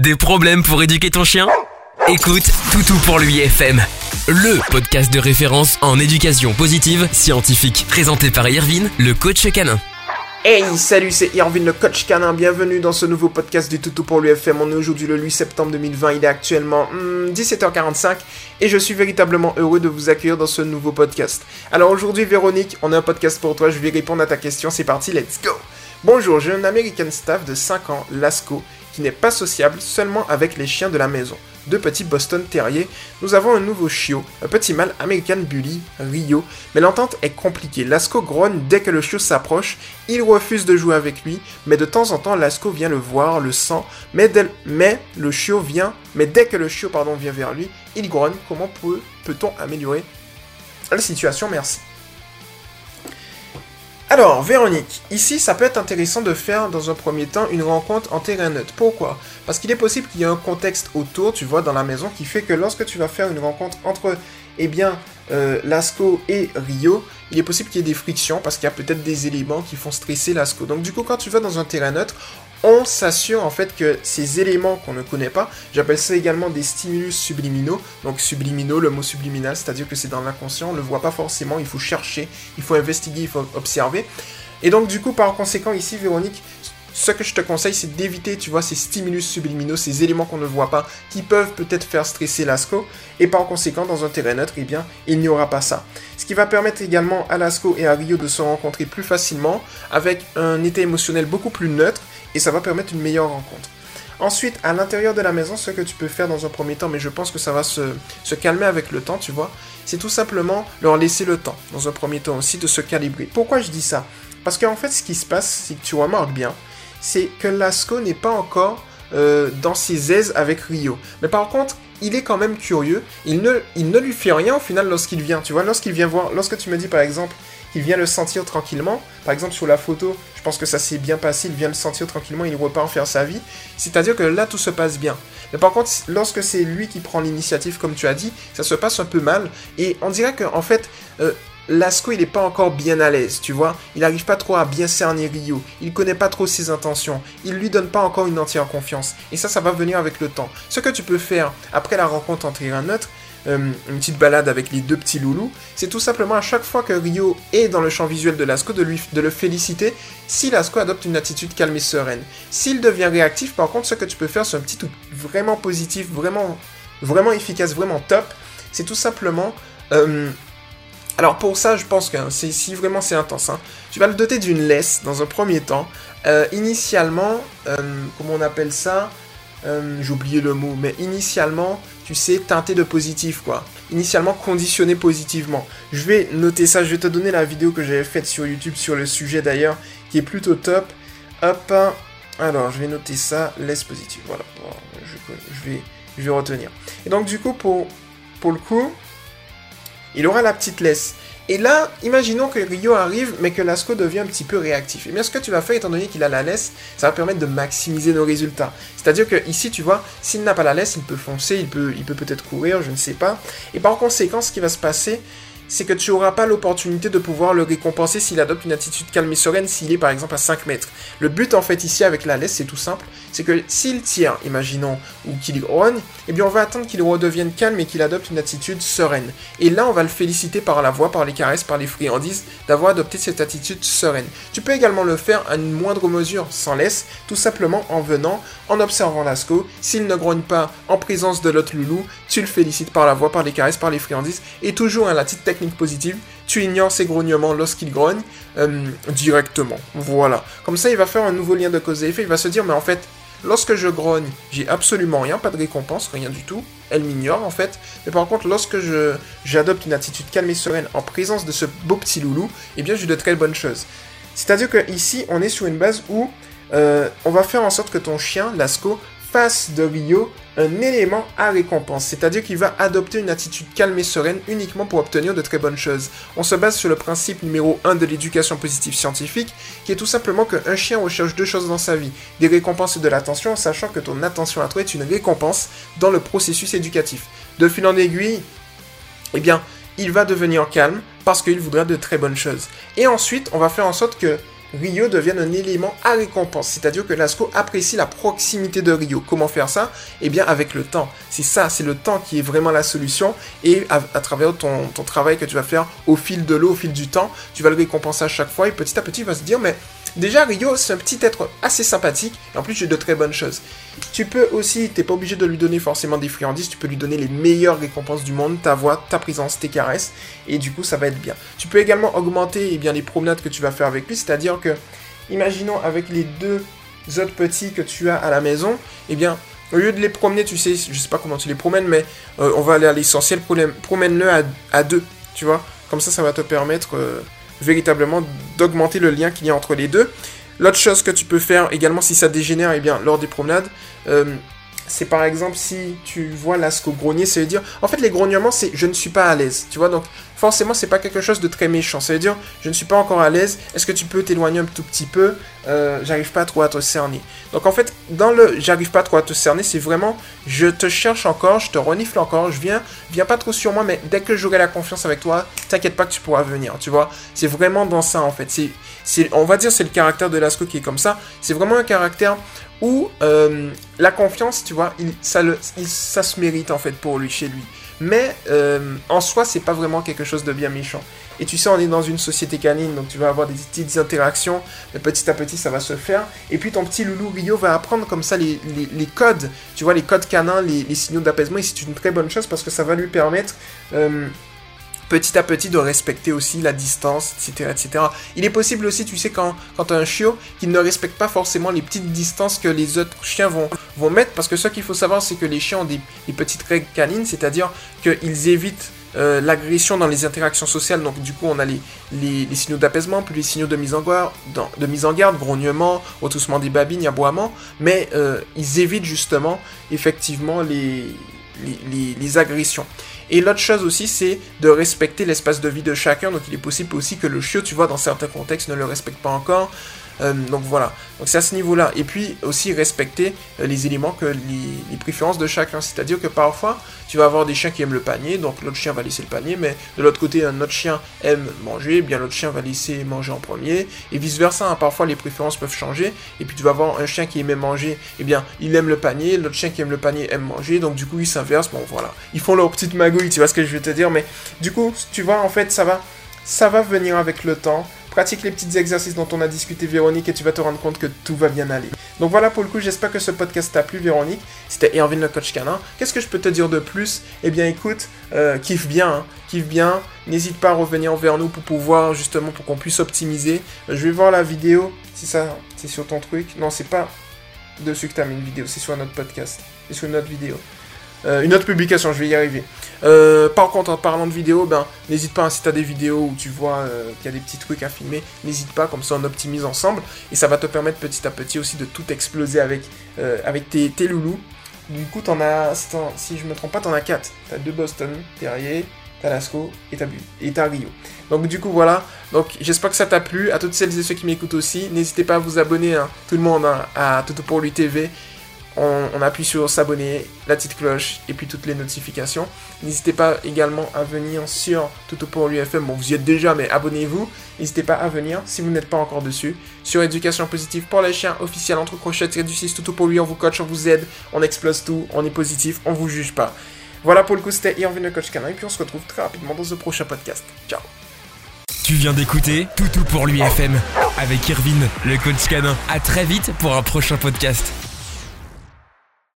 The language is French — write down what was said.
Des problèmes pour éduquer ton chien? Écoute Toutou pour lui FM, le podcast de référence en éducation positive scientifique, présenté par Irvine, le coach canin. Hey, salut, c'est Irvine le coach canin. Bienvenue dans ce nouveau podcast du Toutou pour l'UFM. On est aujourd'hui le 8 septembre 2020. Il est actuellement 17h45 hmm, et je suis véritablement heureux de vous accueillir dans ce nouveau podcast. Alors aujourd'hui, Véronique, on a un podcast pour toi. Je vais répondre à ta question. C'est parti, let's go. Bonjour, j'ai un American Staff de 5 ans, Lasco, qui n'est pas sociable seulement avec les chiens de la maison. Deux petits Boston Terriers, nous avons un nouveau chiot, un petit mâle American Bully, Rio, mais l'entente est compliquée. Lasco grogne dès que le chiot s'approche, il refuse de jouer avec lui, mais de temps en temps Lasco vient le voir, le sent, mais, le chiot vient, mais dès que le chiot pardon, vient vers lui, il grogne. Comment peut-on améliorer la situation? Merci. Alors, Véronique, ici, ça peut être intéressant de faire dans un premier temps une rencontre en terrain neutre. Pourquoi? Parce qu'il est possible qu'il y ait un contexte autour, tu vois, dans la maison, qui fait que lorsque tu vas faire une rencontre entre, eh bien, euh, Lasco et Rio, il est possible qu'il y ait des frictions parce qu'il y a peut-être des éléments qui font stresser Lasco. Donc, du coup, quand tu vas dans un terrain neutre, on s'assure en fait que ces éléments qu'on ne connaît pas, j'appelle ça également des stimulus subliminaux. Donc subliminaux, le mot subliminal, c'est-à-dire que c'est dans l'inconscient, on ne le voit pas forcément, il faut chercher, il faut investiguer, il faut observer. Et donc du coup, par conséquent, ici, Véronique, ce que je te conseille, c'est d'éviter, tu vois, ces stimulus subliminaux, ces éléments qu'on ne voit pas, qui peuvent peut-être faire stresser l'ASCO, et par conséquent, dans un terrain neutre, eh bien, il n'y aura pas ça. Ce qui va permettre également à l'ASCO et à Rio de se rencontrer plus facilement, avec un état émotionnel beaucoup plus neutre, et ça va permettre une meilleure rencontre. Ensuite, à l'intérieur de la maison, ce que tu peux faire dans un premier temps, mais je pense que ça va se, calmer avec le temps, tu vois, c'est tout simplement leur laisser le temps, dans un premier temps aussi, de se calibrer. Pourquoi je dis ça? Parce qu'en fait, ce qui se passe, c'est que tu remarques bien, c'est que Lasco n'est pas encore euh, dans ses aises avec Rio. Mais par contre, il est quand même curieux. Il ne, il ne lui fait rien au final lorsqu'il vient. Tu vois, lorsqu'il vient voir, lorsque tu me dis par exemple qu'il vient le sentir tranquillement, par exemple sur la photo, je pense que ça s'est bien passé, il vient le sentir tranquillement, il repart faire sa vie. C'est-à-dire que là, tout se passe bien. Mais par contre, lorsque c'est lui qui prend l'initiative, comme tu as dit, ça se passe un peu mal. Et on dirait qu'en en fait, euh, Lasco, il n'est pas encore bien à l'aise, tu vois. Il n'arrive pas trop à bien cerner Rio. Il connaît pas trop ses intentions. Il lui donne pas encore une entière confiance. Et ça, ça va venir avec le temps. Ce que tu peux faire après la rencontre entre un neutre, euh, une petite balade avec les deux petits loulous, c'est tout simplement à chaque fois que Rio est dans le champ visuel de Lasco, de, lui, de le féliciter si Lasco adopte une attitude calme et sereine. S'il devient réactif, par contre, ce que tu peux faire, c'est un petit truc vraiment positif, vraiment, vraiment efficace, vraiment top. C'est tout simplement euh, alors pour ça, je pense que hein, si vraiment c'est intense, hein, tu vas le doter d'une laisse dans un premier temps. Euh, initialement, euh, comment on appelle ça? Euh, J'ai oublié le mot, mais initialement, tu sais, teinté de positif, quoi. Initialement conditionné positivement. Je vais noter ça, je vais te donner la vidéo que j'avais faite sur YouTube sur le sujet d'ailleurs, qui est plutôt top. Hop, alors je vais noter ça, laisse positive, voilà. Je, vais, je vais retenir. Et donc du coup, pour, pour le coup, il aura la petite laisse. Et là, imaginons que Rio arrive, mais que Lasco devient un petit peu réactif. Et bien, ce que tu vas faire, étant donné qu'il a la laisse, ça va permettre de maximiser nos résultats. C'est-à-dire que ici, tu vois, s'il n'a pas la laisse, il peut foncer, il il peut peut-être courir, je ne sais pas. Et par conséquent, ce qui va se passer, c'est que tu n'auras pas l'opportunité de pouvoir le récompenser s'il adopte une attitude calme et sereine s'il est par exemple à 5 mètres. Le but en fait ici avec la laisse, c'est tout simple, c'est que s'il tire, imaginons, ou qu'il grogne, eh bien on va attendre qu'il redevienne calme et qu'il adopte une attitude sereine. Et là on va le féliciter par la voix, par les caresses, par les friandises, d'avoir adopté cette attitude sereine. Tu peux également le faire à une moindre mesure, sans laisse, tout simplement en venant, en observant Lasco, s'il ne grogne pas en présence de l'autre loulou, tu le félicites par la voix, par les caresses, par les friandises, et toujours à la petite technique positive, tu ignores ses grognements lorsqu'il grogne euh, directement. Voilà. Comme ça, il va faire un nouveau lien de cause et effet. Il va se dire, mais en fait, lorsque je grogne, j'ai absolument rien, pas de récompense, rien du tout. Elle m'ignore en fait. Mais par contre, lorsque je j'adopte une attitude calme et sereine en présence de ce beau petit loulou, eh bien, j'ai de très bonnes choses. C'est-à-dire que ici, on est sur une base où euh, on va faire en sorte que ton chien, Lasco, fasse de Rio un élément à récompense, c'est-à-dire qu'il va adopter une attitude calme et sereine uniquement pour obtenir de très bonnes choses. On se base sur le principe numéro 1 de l'éducation positive scientifique, qui est tout simplement qu'un chien recherche deux choses dans sa vie, des récompenses et de l'attention, sachant que ton attention à toi est une récompense dans le processus éducatif. De fil en aiguille, eh bien, il va devenir calme parce qu'il voudra de très bonnes choses. Et ensuite, on va faire en sorte que Rio devienne un élément à récompense. C'est-à-dire que Lasco apprécie la proximité de Rio. Comment faire ça? Eh bien avec le temps. C'est ça, c'est le temps qui est vraiment la solution. Et à, travers ton, ton, travail que tu vas faire au fil de l'eau, au fil du temps, tu vas le récompenser à chaque fois. Et petit à petit, il va se dire, mais Déjà, Rio, c'est un petit être assez sympathique, et en plus, j'ai de très bonnes choses. Tu peux aussi, t'es pas obligé de lui donner forcément des friandises, tu peux lui donner les meilleures récompenses du monde, ta voix, ta présence, tes caresses, et du coup, ça va être bien. Tu peux également augmenter eh bien, les promenades que tu vas faire avec lui, c'est-à-dire que, imaginons avec les deux autres petits que tu as à la maison, eh bien, au lieu de les promener, tu sais, je sais pas comment tu les promènes, mais euh, on va aller à l'essentiel, promène-le à, deux, tu vois. Comme ça, ça va te permettre... Euh, véritablement d'augmenter le lien qu'il y a entre les deux. L'autre chose que tu peux faire également si ça dégénère, eh bien, lors des promenades, euh, c'est par exemple si tu vois l'asco grogner, ça veut dire, en fait les grognements c'est je ne suis pas à l'aise, tu vois, donc forcément c'est pas quelque chose de très méchant, ça veut dire je ne suis pas encore à l'aise, est-ce que tu peux t'éloigner un tout petit peu, euh, j'arrive pas trop à te cerner. Donc en fait dans le j'arrive pas trop à te cerner, c'est vraiment je te cherche encore, je te renifle encore, je viens, viens pas trop sur moi, mais dès que j'aurai la confiance avec toi, t'inquiète pas que tu pourras venir, tu vois, c'est vraiment dans ça en fait, c'est, on va dire c'est le caractère de l'asco qui est comme ça, c'est vraiment un caractère où euh, la confiance, tu vois, ça, ça se mérite en fait pour lui, chez lui. Mais euh, en soi, c'est pas vraiment quelque chose de bien méchant. Et tu sais, on est dans une société canine, donc tu vas avoir des petites interactions, petit à petit, ça va se faire. Et puis ton petit loulou Rio va apprendre comme ça les, codes, tu vois, les codes canins, les, les signaux d'apaisement, et c'est une très bonne chose parce que ça va lui permettre euh, petit à petit de respecter aussi la distance, etc. etc. Il est possible aussi, tu sais, quand, quand tu as un chiot, qu'il ne respecte pas forcément les petites distances que les autres chiens vont, vont mettre, parce que ce qu'il faut savoir, c'est que les chiens ont des, petites règles canines, c'est-à-dire qu'ils évitent euh, l'agression dans les interactions sociales. Donc du coup, on a les, signaux d'apaisement, puis les signaux de mise en garde, de mise en grognement, retoussement des babines, aboiement. Mais euh, ils évitent justement, effectivement, les, les, agressions. Et l'autre chose aussi, c'est de respecter l'espace de vie de chacun. Donc il est possible aussi que le chiot, tu vois, dans certains contextes, ne le respecte pas encore. Euh, donc voilà, donc c'est à ce niveau-là. Et puis aussi respecter euh, les éléments que les, préférences de chacun. C'est-à-dire que parfois, tu vas avoir des chiens qui aiment le panier, donc l'autre chien va laisser le panier, mais de l'autre côté, un autre chien aime manger, eh bien l'autre chien va laisser manger en premier, et vice-versa. Hein. Parfois, les préférences peuvent changer, et puis tu vas avoir un chien qui aimait manger, eh bien, il aime le panier, l'autre chien qui aime le panier aime manger, donc du coup, ils s'inversent. Bon, voilà, ils font leur petite magouille, tu vois ce que je veux te dire, mais du coup, tu vois, en fait, ça va, ça va venir avec le temps. Pratique les petits exercices dont on a discuté, Véronique, et tu vas te rendre compte que tout va bien aller. Donc voilà pour le coup, j'espère que ce podcast t'a plu, Véronique. C'était Erwin le coach canin. Qu'est-ce que je peux te dire de plus? Eh bien, écoute, euh, kiffe bien, hein. kiffe bien. N'hésite pas à revenir vers nous pour pouvoir, justement, pour qu'on puisse optimiser. Euh, je vais voir la vidéo, si ça, c'est sur ton truc. Non, c'est pas dessus que t'as mis une vidéo, c'est sur un autre podcast. C'est sur une autre vidéo. Euh, une autre publication, je vais y arriver. Euh, par contre, en parlant de vidéos, ben, n'hésite pas, hein, si tu as des vidéos où tu vois euh, qu'il y a des petits trucs à filmer, n'hésite pas, comme ça on optimise ensemble. Et ça va te permettre petit à petit aussi de tout exploser avec, avec tes, tes, loulous. Du coup, t'en as, si je me trompe pas, t'en as 4. T'as deux Boston, Terrier, t'as Lasco et t'as et t'as Rio. Donc du coup voilà, donc j'espère que ça t'a plu, à toutes celles et ceux qui m'écoutent aussi, n'hésitez pas à vous abonner, hein, tout le monde, hein, à Toto pour lui TV, on, appuie sur s'abonner, la petite cloche et puis toutes les notifications. N'hésitez pas également à venir sur Toto pour l'UFM. Bon, vous y êtes déjà, mais abonnez-vous. N'hésitez pas à venir si vous n'êtes pas encore dessus. Sur éducation positive pour les chiens, officiel entre crochets, du 6, Toto pour lui, on vous coach, on vous aide, on explose tout, on est positif, on vous juge pas. Voilà pour le coup, c'était Irvin le coach canin et puis on se retrouve très rapidement dans le prochain podcast. Ciao tu viens d'écouter Toutou pour l'UFM avec Irvine, le coach canin. À très vite pour un prochain podcast.